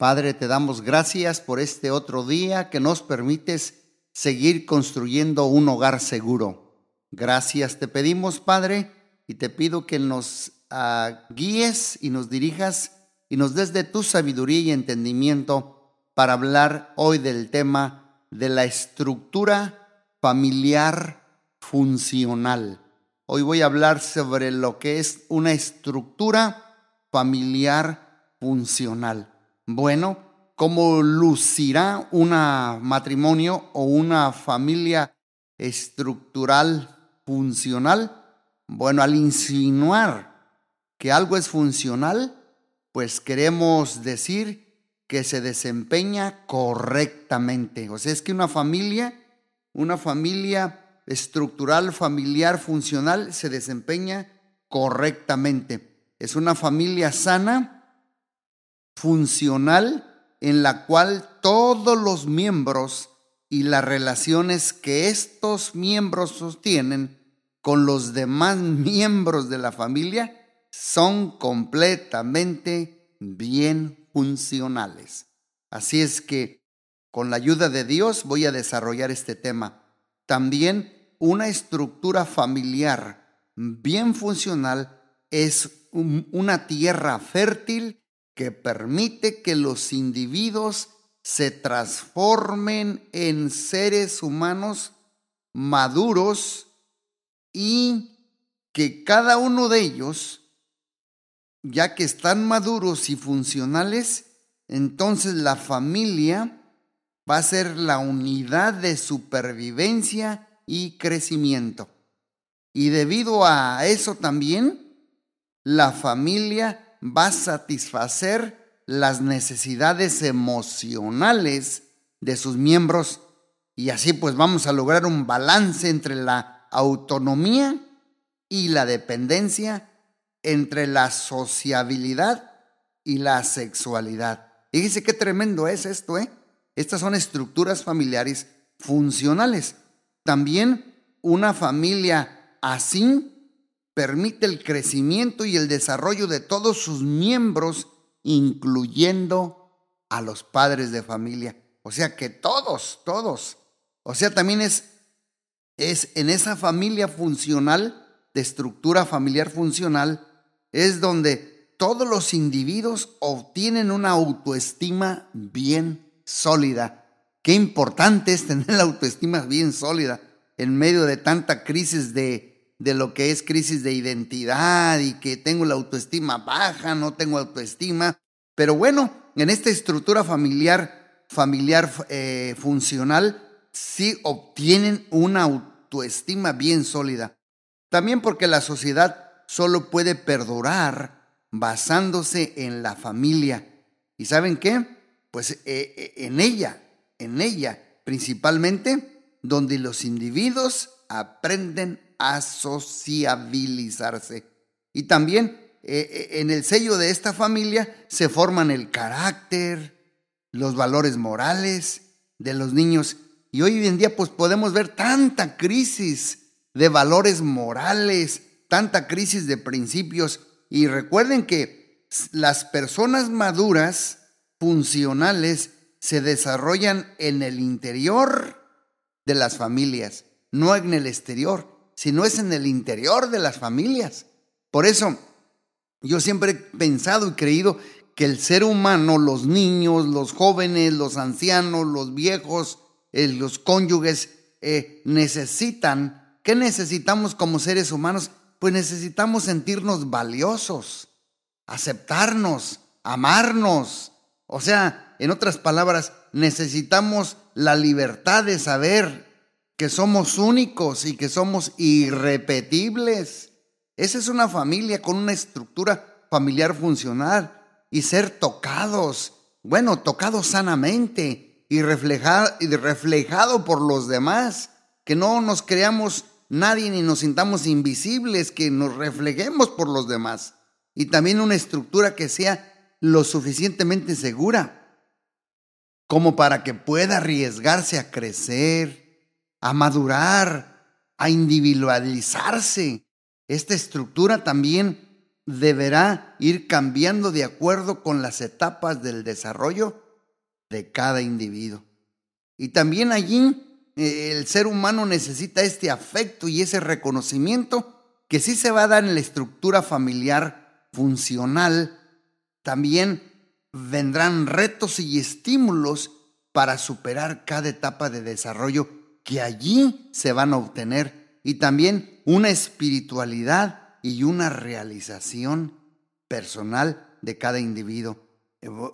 Padre, te damos gracias por este otro día que nos permites seguir construyendo un hogar seguro. Gracias te pedimos, Padre, y te pido que nos uh, guíes y nos dirijas y nos des de tu sabiduría y entendimiento para hablar hoy del tema de la estructura familiar funcional. Hoy voy a hablar sobre lo que es una estructura familiar funcional. Bueno, ¿cómo lucirá un matrimonio o una familia estructural funcional? Bueno, al insinuar que algo es funcional, pues queremos decir que se desempeña correctamente. O sea, es que una familia, una familia estructural, familiar, funcional, se desempeña correctamente. Es una familia sana, funcional en la cual todos los miembros y las relaciones que estos miembros sostienen con los demás miembros de la familia son completamente bien funcionales. Así es que con la ayuda de Dios voy a desarrollar este tema. También una estructura familiar bien funcional es una tierra fértil que permite que los individuos se transformen en seres humanos maduros y que cada uno de ellos, ya que están maduros y funcionales, entonces la familia va a ser la unidad de supervivencia y crecimiento. Y debido a eso también, la familia va a satisfacer las necesidades emocionales de sus miembros y así pues vamos a lograr un balance entre la autonomía y la dependencia, entre la sociabilidad y la sexualidad. Fíjese qué tremendo es esto, ¿eh? Estas son estructuras familiares funcionales. También una familia así permite el crecimiento y el desarrollo de todos sus miembros, incluyendo a los padres de familia. O sea que todos, todos. O sea, también es, es en esa familia funcional, de estructura familiar funcional, es donde todos los individuos obtienen una autoestima bien sólida. Qué importante es tener la autoestima bien sólida en medio de tanta crisis de de lo que es crisis de identidad y que tengo la autoestima baja, no tengo autoestima. Pero bueno, en esta estructura familiar, familiar eh, funcional, sí obtienen una autoestima bien sólida. También porque la sociedad solo puede perdurar basándose en la familia. ¿Y saben qué? Pues eh, eh, en ella, en ella principalmente, donde los individuos aprenden a sociabilizarse. Y también eh, eh, en el sello de esta familia se forman el carácter, los valores morales de los niños. Y hoy en día pues podemos ver tanta crisis de valores morales, tanta crisis de principios. Y recuerden que las personas maduras, funcionales, se desarrollan en el interior de las familias, no en el exterior sino es en el interior de las familias. Por eso, yo siempre he pensado y creído que el ser humano, los niños, los jóvenes, los ancianos, los viejos, eh, los cónyuges, eh, necesitan, ¿qué necesitamos como seres humanos? Pues necesitamos sentirnos valiosos, aceptarnos, amarnos. O sea, en otras palabras, necesitamos la libertad de saber que somos únicos y que somos irrepetibles. Esa es una familia con una estructura familiar funcional y ser tocados, bueno, tocados sanamente y, reflejado, y reflejado por los demás, que no nos creamos nadie ni nos sintamos invisibles, que nos reflejemos por los demás. Y también una estructura que sea lo suficientemente segura como para que pueda arriesgarse a crecer, a madurar, a individualizarse. Esta estructura también deberá ir cambiando de acuerdo con las etapas del desarrollo de cada individuo. Y también allí eh, el ser humano necesita este afecto y ese reconocimiento que sí se va a dar en la estructura familiar funcional. También vendrán retos y estímulos para superar cada etapa de desarrollo que allí se van a obtener y también una espiritualidad y una realización personal de cada individuo.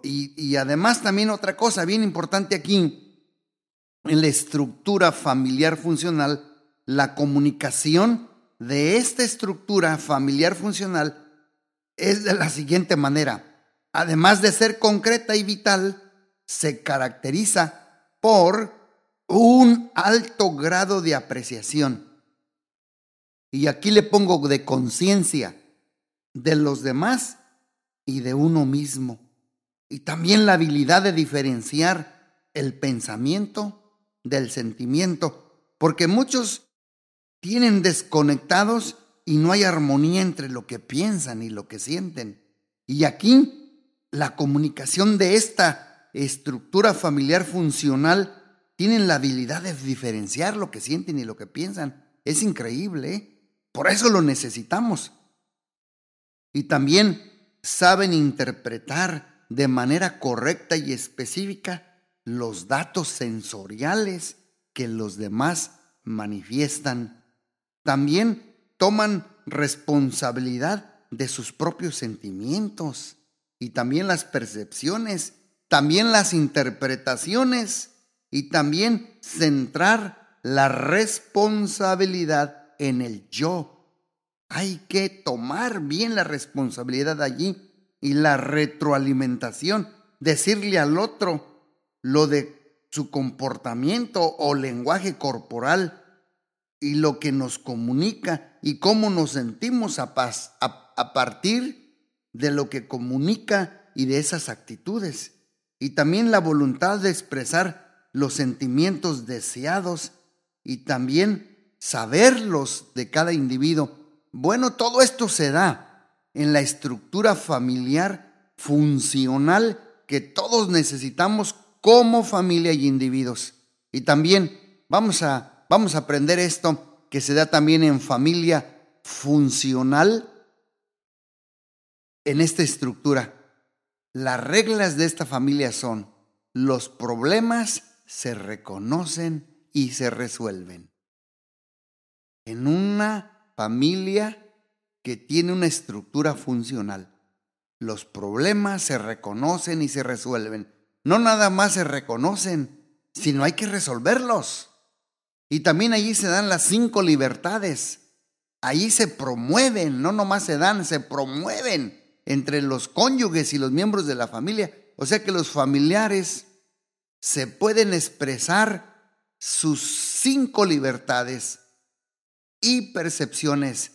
Y, además también otra cosa bien importante aquí, en la estructura familiar funcional, la comunicación de esta estructura familiar funcional es de la siguiente manera. Además de ser concreta y vital, se caracteriza por un alto grado de apreciación. Y aquí le pongo de conciencia de los demás y de uno mismo y también la habilidad de diferenciar el pensamiento del sentimiento, porque muchos tienen desconectados y no hay armonía entre lo que piensan y lo que sienten. Y aquí la comunicación de esta estructura familiar funcional tienen la habilidad de diferenciar lo que sienten y lo que piensan. Es increíble, ¿eh? por eso lo necesitamos. Y también saben interpretar de manera correcta y específica los datos sensoriales que los demás manifiestan. También toman responsabilidad de sus propios sentimientos y también las percepciones, también las interpretaciones y también centrar la responsabilidad en el yo. Hay que tomar bien la responsabilidad allí y la retroalimentación, decirle al otro lo de su comportamiento o lenguaje corporal y lo que nos comunica y cómo nos sentimos a, a partir de lo que comunica y de esas actitudes. Y también la voluntad de expresar los sentimientos deseados y también saberlos de cada individuo. Bueno, todo esto se da en la estructura familiar funcional que todos necesitamos como familia y individuos. Y también vamos a, vamos a aprender esto que se da también en familia funcional en esta estructura. Las reglas de esta familia son, los problemas se reconocen y se resuelven. En una familia que tiene una estructura funcional. Los problemas se reconocen y se resuelven. No nada más se reconocen, sino hay que resolverlos. Y también allí se dan las cinco libertades. Allí se promueven, no nomás se dan, se promueven entre los cónyuges y los miembros de la familia. O sea que los familiares se pueden expresar sus cinco libertades y percepciones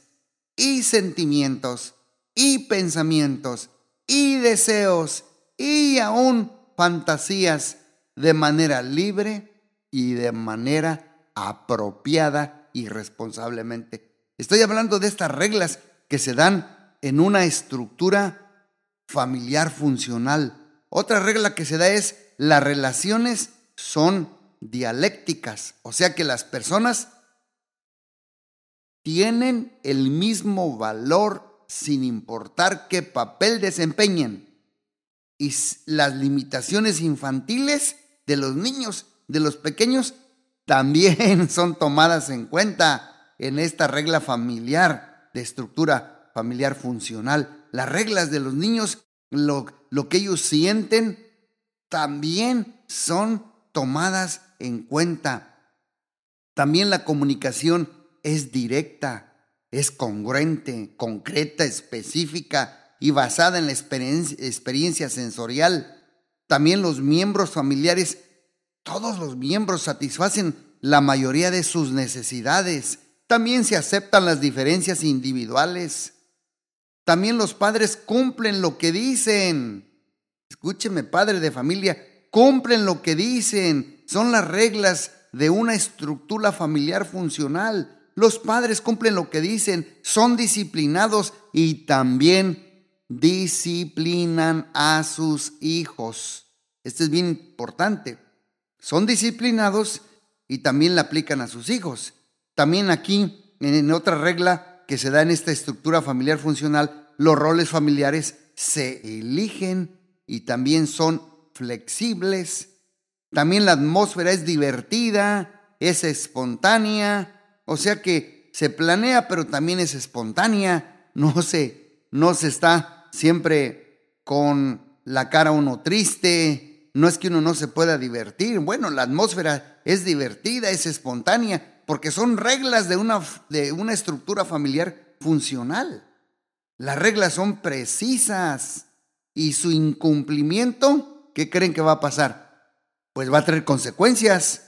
y sentimientos y pensamientos y deseos y aún fantasías de manera libre y de manera apropiada y responsablemente. Estoy hablando de estas reglas que se dan en una estructura familiar funcional. Otra regla que se da es las relaciones son dialécticas, o sea que las personas tienen el mismo valor sin importar qué papel desempeñen. Y las limitaciones infantiles de los niños, de los pequeños, también son tomadas en cuenta en esta regla familiar de estructura familiar funcional. Las reglas de los niños, lo, lo que ellos sienten, también son tomadas en cuenta. También la comunicación es directa, es congruente, concreta, específica y basada en la experiencia, sensorial. También los miembros familiares, todos los miembros satisfacen la mayoría de sus necesidades. También se aceptan las diferencias individuales. También los padres cumplen lo que dicen. Escúcheme, padre de familia, cumplen lo que dicen. Son las reglas de una estructura familiar funcional Los padres cumplen lo que dicen, son disciplinados y también disciplinan a sus hijos. Esto es bien importante. Son disciplinados y también la aplican a sus hijos. También aquí, en otra regla que se da en esta estructura familiar funcional, los roles familiares se eligen y también son flexibles. También la atmósfera es divertida, es espontánea, o sea que se planea, pero también es espontánea. No se, no se está siempre con la cara uno triste. No es que uno no se pueda divertir. Bueno, la atmósfera es divertida, es espontánea, porque son reglas de una, de una estructura familiar funcional. Las reglas son precisas y su incumplimiento, ¿qué creen que va a pasar? Pues va a tener consecuencias.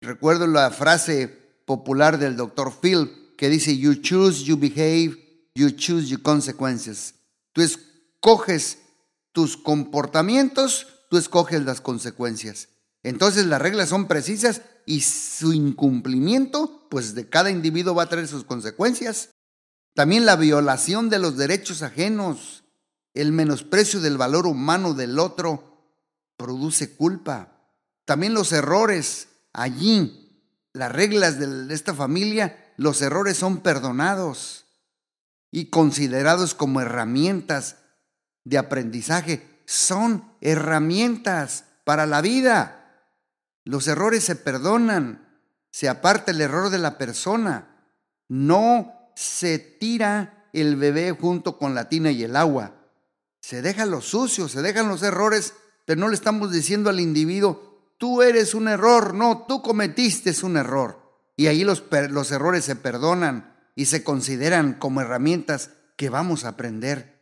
Recuerdo la frase popular del doctor Phil que dice, you choose, you behave, you choose your consequences. Tú escoges tus comportamientos, tú escoges las consecuencias. Entonces las reglas son precisas y su incumplimiento, pues de cada individuo va a traer sus consecuencias. También la violación de los derechos ajenos, el menosprecio del valor humano del otro, produce culpa. También los errores allí, las reglas de esta familia, los errores son perdonados y considerados como herramientas de aprendizaje. Son herramientas para la vida. Los errores se perdonan, se aparta el error de la persona. No se tira el bebé junto con la tina y el agua. Se deja lo sucio, se dejan los errores, pero no le estamos diciendo al individuo, tú eres un error, no, tú cometiste un error. Y ahí los, los errores se perdonan y se consideran como herramientas que vamos a aprender.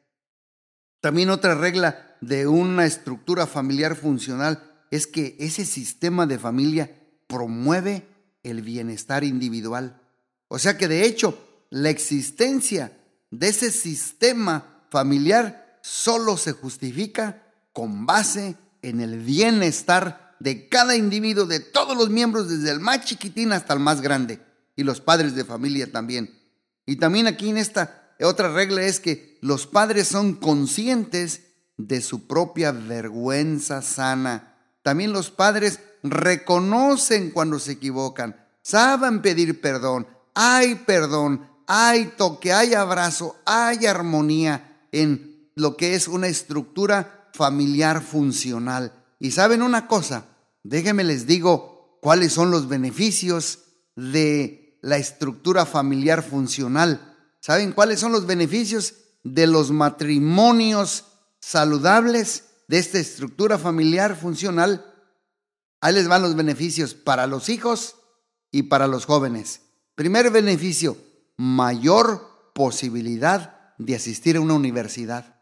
También otra regla de una estructura familiar funcional es que ese sistema de familia promueve el bienestar individual. O sea que de hecho la existencia de ese sistema familiar solo se justifica con base en el bienestar de cada individuo, de todos los miembros, desde el más chiquitín hasta el más grande, y los padres de familia también. Y también aquí en esta otra regla es que los padres son conscientes de su propia vergüenza sana. También los padres reconocen cuando se equivocan, saben pedir perdón, hay perdón, hay toque, hay abrazo, hay armonía en lo que es una estructura familiar funcional. Y saben una cosa, déjenme les digo cuáles son los beneficios de la estructura familiar funcional. ¿Saben cuáles son los beneficios de los matrimonios saludables de esta estructura familiar funcional? Ahí les van los beneficios para los hijos y para los jóvenes. Primer beneficio, mayor posibilidad de asistir a una universidad.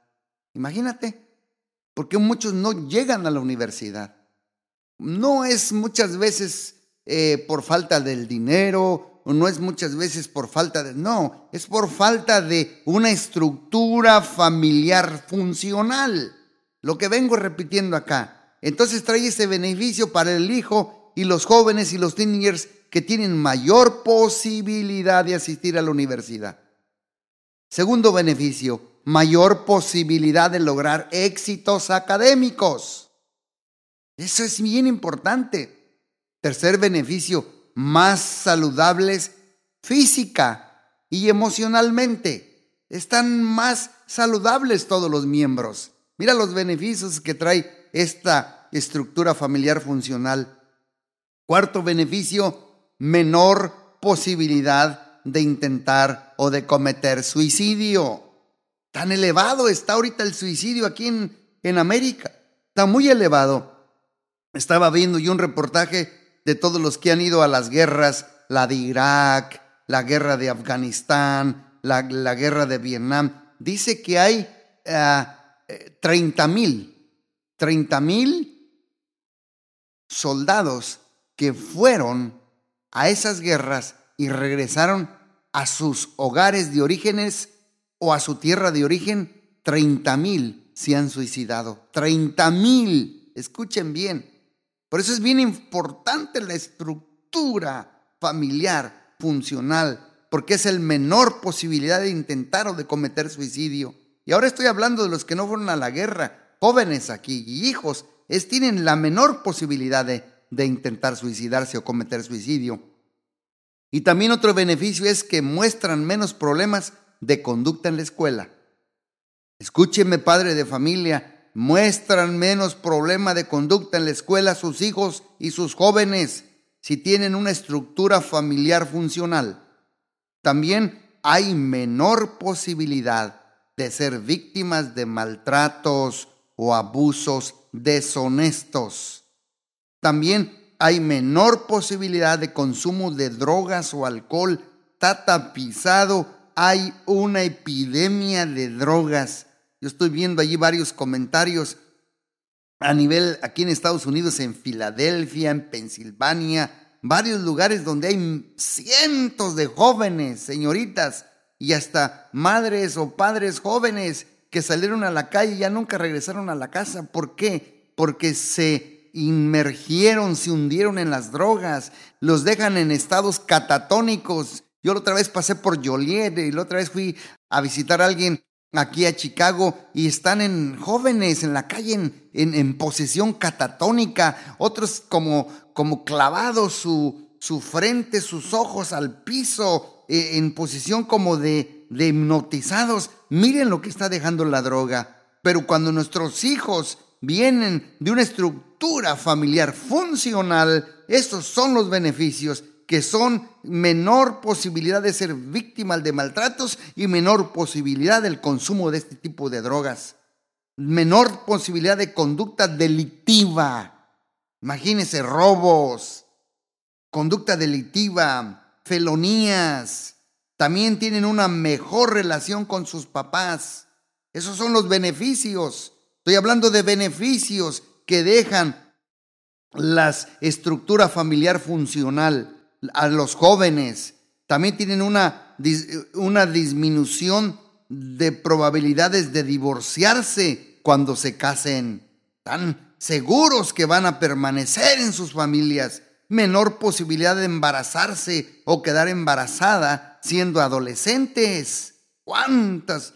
Imagínate, porque muchos no llegan a la universidad. No es muchas veces eh, por falta del dinero, o no es muchas veces por falta de... No, es por falta de una estructura familiar funcional. Lo que vengo repitiendo acá. Entonces trae ese beneficio para el hijo y los jóvenes y los teenagers que tienen mayor posibilidad de asistir a la universidad. Segundo beneficio, mayor posibilidad de lograr éxitos académicos. Eso es bien importante. Tercer beneficio, más saludables física y emocionalmente. Están más saludables todos los miembros. Mira los beneficios que trae esta estructura familiar funcional. Cuarto beneficio, menor posibilidad de intentar o de cometer suicidio. Tan elevado está ahorita el suicidio aquí en, en América. Está muy elevado. Estaba viendo yo un reportaje de todos los que han ido a las guerras, la de Irak, la guerra de Afganistán, la, guerra de Vietnam. Dice que hay 30 ah, mil, 30 mil soldados que fueron a esas guerras y regresaron a sus hogares de orígenes o a su tierra de origen, 30 mil se han suicidado. 30 mil, escuchen bien. Por eso es bien importante la estructura familiar funcional, porque es el menor posibilidad de intentar o de cometer suicidio. Y ahora estoy hablando de los que no fueron a la guerra, jóvenes aquí y hijos, es, tienen la menor posibilidad de, de intentar suicidarse o cometer suicidio. Y también otro beneficio es que muestran menos problemas de conducta en la escuela. Escúcheme, padre de familia, muestran menos problema de conducta en la escuela sus hijos y sus jóvenes si tienen una estructura familiar funcional. También hay menor posibilidad de ser víctimas de maltratos o abusos deshonestos. También hay menor posibilidad de consumo de drogas o alcohol. Está tapizado, hay una epidemia de drogas. Yo estoy viendo allí varios comentarios a nivel aquí en Estados Unidos, en Filadelfia, en Pensilvania, varios lugares donde hay cientos de jóvenes, señoritas y hasta madres o padres jóvenes que salieron a la calle y ya nunca regresaron a la casa. ¿Por qué? Porque se inmergieron, se hundieron en las drogas, los dejan en estados catatónicos. Yo la otra vez pasé por Joliet y la otra vez fui a visitar a alguien aquí a Chicago y están en jóvenes en la calle en, en, posición catatónica, otros como, como clavados su, su frente, sus ojos al piso, eh, en posición como de, de hipnotizados. Miren lo que está dejando la droga. Pero cuando nuestros hijos vienen de una estructura familiar funcional, estos son los beneficios que son menor posibilidad de ser víctimas de maltratos y menor posibilidad del consumo de este tipo de drogas. Menor posibilidad de conducta delictiva. Imagínense robos, conducta delictiva, felonías. También tienen una mejor relación con sus papás. Esos son los beneficios. Estoy hablando de beneficios que dejan la estructura familiar funcional a los jóvenes. También tienen una, una disminución de probabilidades de divorciarse cuando se casen. Están seguros que van a permanecer en sus familias. Menor posibilidad de embarazarse o quedar embarazada siendo adolescentes. ¿Cuántas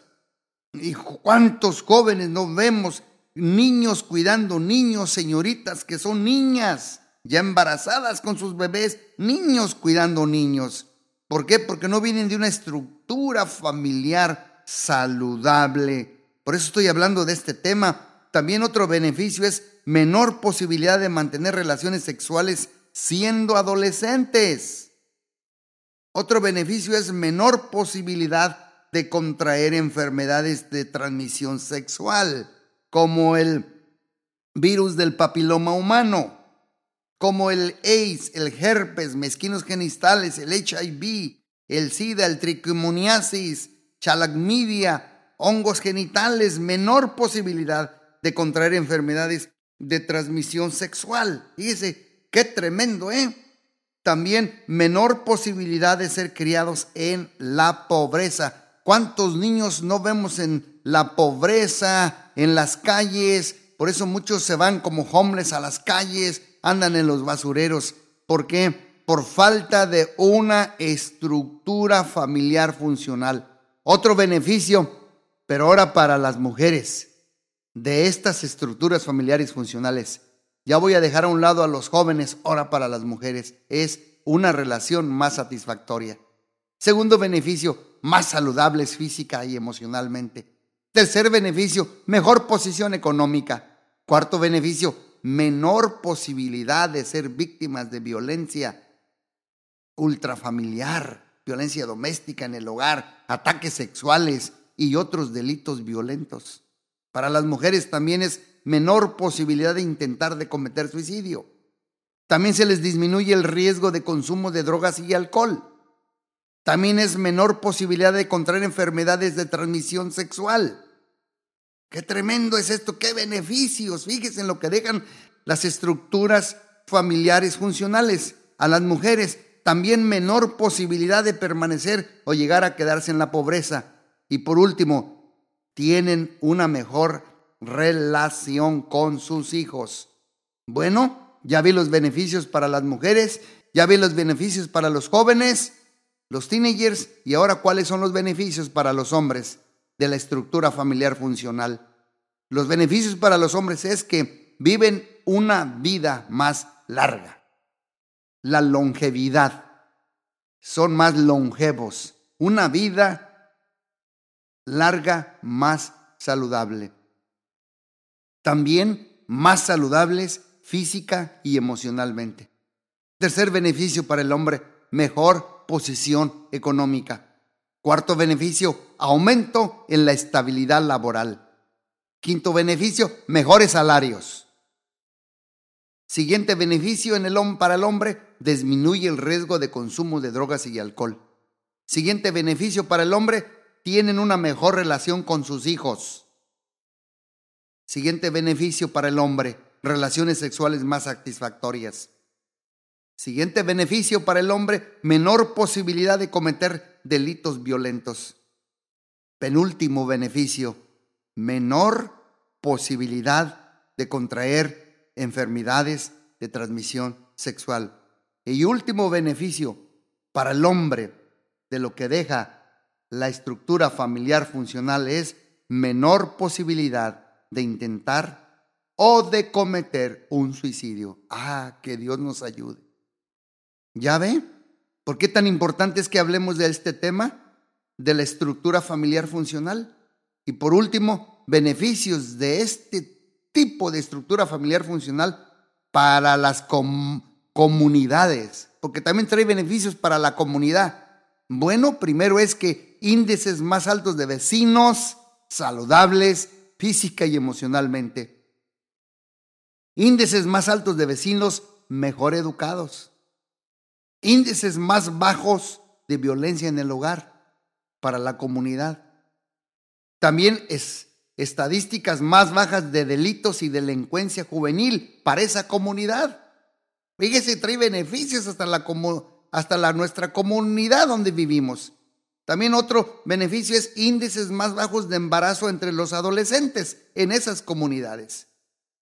y cuántos jóvenes no vemos niños cuidando niños, señoritas que son niñas? Ya embarazadas con sus bebés, niños cuidando niños. ¿Por qué? Porque no vienen de una estructura familiar saludable. Por eso estoy hablando de este tema. También otro beneficio es menor posibilidad de mantener relaciones sexuales siendo adolescentes. Otro beneficio es menor posibilidad de contraer enfermedades de transmisión sexual, como el virus del papiloma humano como el AIDS, el herpes, mezquinos genitales, el HIV, el SIDA, el trichomoniasis, chalagmidia, hongos genitales, menor posibilidad de contraer enfermedades de transmisión sexual. Fíjese, qué tremendo, ¿eh? También menor posibilidad de ser criados en la pobreza. ¿Cuántos niños no vemos en la pobreza, en las calles? Por eso muchos se van como homeless a las calles, andan en los basureros. ¿Por qué? Por falta de una estructura familiar funcional. Otro beneficio, pero ahora para las mujeres, de estas estructuras familiares funcionales. Ya voy a dejar a un lado a los jóvenes, ahora para las mujeres. Es una relación más satisfactoria. Segundo beneficio, más saludables física y emocionalmente. Tercer beneficio, mejor posición económica. Cuarto beneficio, menor posibilidad de ser víctimas de violencia ultrafamiliar, violencia doméstica en el hogar, ataques sexuales y otros delitos violentos. Para las mujeres también es menor posibilidad de intentar de cometer suicidio. También se les disminuye el riesgo de consumo de drogas y alcohol. También es menor posibilidad de contraer enfermedades de transmisión sexual. Qué tremendo es esto, qué beneficios. Fíjense en lo que dejan las estructuras familiares funcionales a las mujeres. También menor posibilidad de permanecer o llegar a quedarse en la pobreza. Y por último, tienen una mejor relación con sus hijos. Bueno, ya vi los beneficios para las mujeres, ya vi los beneficios para los jóvenes. los teenagers y ahora cuáles son los beneficios para los hombres de la estructura familiar funcional. Los beneficios para los hombres es que viven una vida más larga. La longevidad. Son más longevos. Una vida larga más saludable. También más saludables física y emocionalmente. Tercer beneficio para el hombre, mejor posición económica. Cuarto beneficio, aumento en la estabilidad laboral. Quinto beneficio, mejores salarios. Siguiente beneficio en el, para el hombre, disminuye el riesgo de consumo de drogas y alcohol. Siguiente beneficio para el hombre, tienen una mejor relación con sus hijos. Siguiente beneficio para el hombre, relaciones sexuales más satisfactorias. Siguiente beneficio para el hombre, menor posibilidad de cometer delitos violentos. Penúltimo beneficio, menor posibilidad de contraer enfermedades de transmisión sexual. Y último beneficio para el hombre de lo que deja la estructura familiar funcional es menor posibilidad de intentar o de cometer un suicidio. Ah, que Dios nos ayude. ¿Ya ve? ¿Por qué tan importante es que hablemos de este tema? De la estructura familiar funcional. Y por último, beneficios de este tipo de estructura familiar funcional para las comunidades, porque también trae beneficios para la comunidad. Bueno, primero es que índices más altos de vecinos saludables física y emocionalmente índices más altos de vecinos mejor educados, índices más bajos de violencia en el hogar para la comunidad. También es estadísticas más bajas de delitos y delincuencia juvenil para esa comunidad. Fíjese, trae beneficios hasta la, hasta nuestra comunidad donde vivimos. También otro beneficio es índices más bajos de embarazo entre los adolescentes en esas comunidades.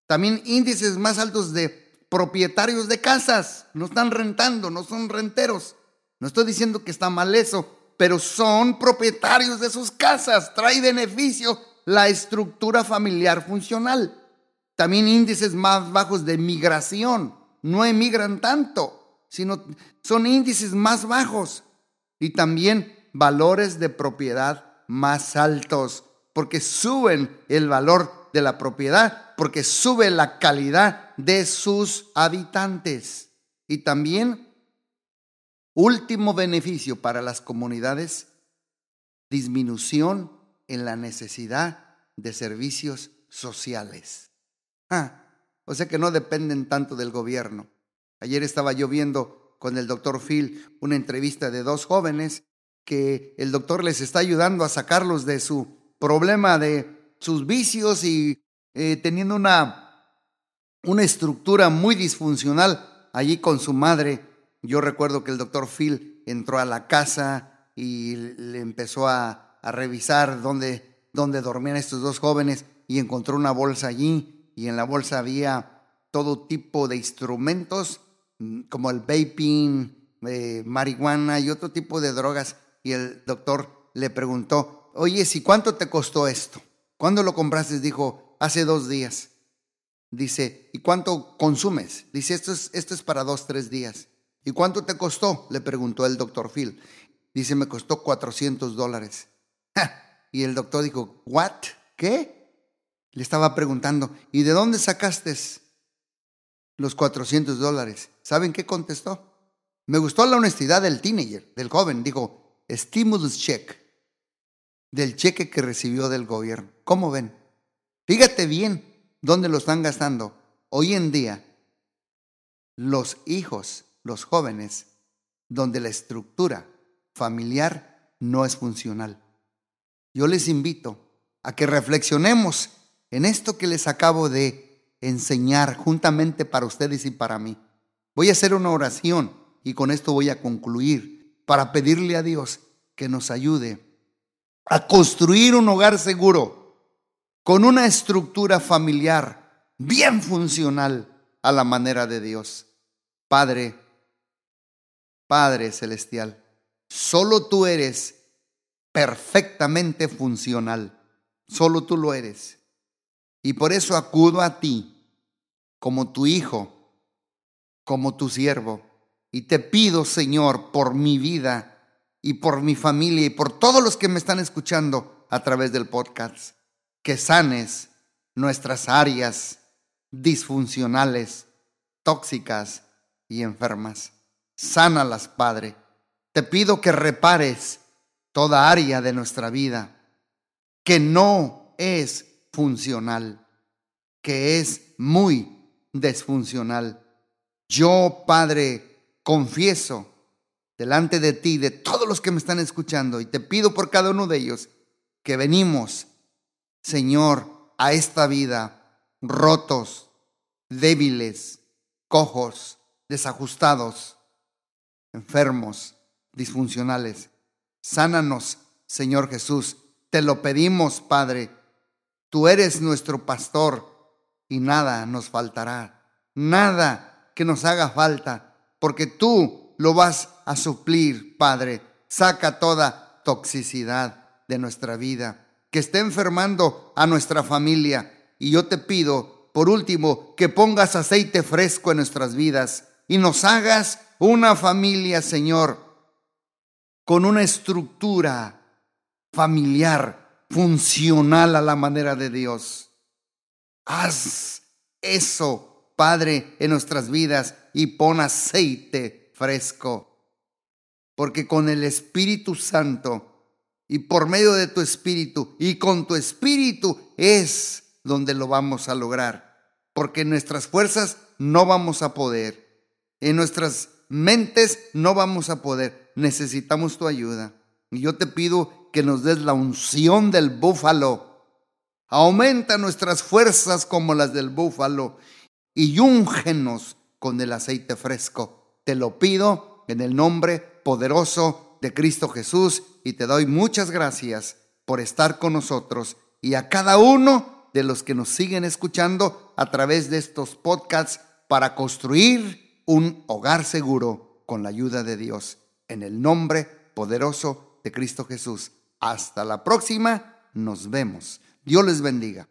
También índices más altos de propietarios de casas. No están rentando, no son renteros. No estoy diciendo que está mal eso, pero son propietarios de sus casas. Trae beneficio la estructura familiar funcional. También índices más bajos de migración. No emigran tanto, sino son índices más bajos. Y también valores de propiedad más altos, porque suben el valor de la propiedad porque sube la calidad de sus habitantes. Y también, último beneficio para las comunidades, disminución en la necesidad de servicios sociales. Ah, o sea que no dependen tanto del gobierno. Ayer estaba yo viendo con el doctor Phil una entrevista de dos jóvenes que el doctor les está ayudando a sacarlos de su problema de sus vicios y eh, teniendo una, una estructura muy disfuncional allí con su madre. Yo recuerdo que el doctor Phil entró a la casa y le empezó a, revisar dónde, dónde dormían estos dos jóvenes y encontró una bolsa allí y en la bolsa había todo tipo de instrumentos mm, como el vaping, eh, marihuana y otro tipo de drogas. Y el doctor le preguntó, oye, ¿si cuánto te costó esto? ¿Cuándo lo compraste? Dijo, hace dos días. Dice, ¿y cuánto consumes? Dice, esto es, esto es para dos, tres días. ¿Y cuánto te costó? Le preguntó el doctor Phil. Dice, me costó 400 dólares. Y el doctor dijo, ¿what? ¿Qué? Le estaba preguntando, ¿y de dónde sacaste los 400 dólares? ¿Saben qué contestó? Me gustó la honestidad del teenager, del joven. Dijo, stimulus check del cheque que recibió del gobierno. ¿Cómo ven? Fíjate bien dónde lo están gastando. Hoy en día, los hijos, los jóvenes, donde la estructura familiar no es funcional. Yo les invito a que reflexionemos en esto que les acabo de enseñar juntamente para ustedes y para mí. Voy a hacer una oración y con esto voy a concluir para pedirle a Dios que nos ayude a construir un hogar seguro con una estructura familiar bien funcional a la manera de Dios. Padre, Padre Celestial, Solo tú eres perfectamente funcional. Solo tú lo eres. Y por eso acudo a ti como tu hijo, como tu siervo. Y te pido, Señor, por mi vida y por mi familia y por todos los que me están escuchando a través del podcast, que sanes nuestras áreas disfuncionales, tóxicas y enfermas. Sánalas, Padre. Te pido que repares toda área de nuestra vida que no es funcional, que es muy disfuncional. Yo, Padre, confieso delante de ti, de todos los que me están escuchando, y te pido por cada uno de ellos que venimos, Señor, a esta vida rotos, débiles, cojos, desajustados, enfermos, disfuncionales. Sánanos, Señor Jesús. Te lo pedimos, Padre. Tú eres nuestro pastor y nada nos faltará. Nada que nos haga falta, porque tú lo vas a suplir, Padre. Saca toda toxicidad de nuestra vida que esté enfermando a nuestra familia. Y yo te pido, por último, que pongas aceite fresco en nuestras vidas y nos hagas una familia, Señor, con una estructura familiar, funcional a la manera de Dios. Haz eso, Padre, en nuestras vidas y pon aceite fresco. Porque con el Espíritu Santo y por medio de tu Espíritu y con tu Espíritu es donde lo vamos a lograr. Porque en nuestras fuerzas no vamos a poder. En nuestras mentes no vamos a poder necesitamos tu ayuda. Y yo te pido que nos des la unción del búfalo. Aumenta nuestras fuerzas como las del búfalo y úngenos con el aceite fresco. Te lo pido en el nombre poderoso de Cristo Jesús y te doy muchas gracias por estar con nosotros y a cada uno de los que nos siguen escuchando a través de estos podcasts para construir un hogar seguro con la ayuda de Dios en el nombre poderoso de Cristo Jesús. Hasta la próxima, nos vemos. Dios les bendiga.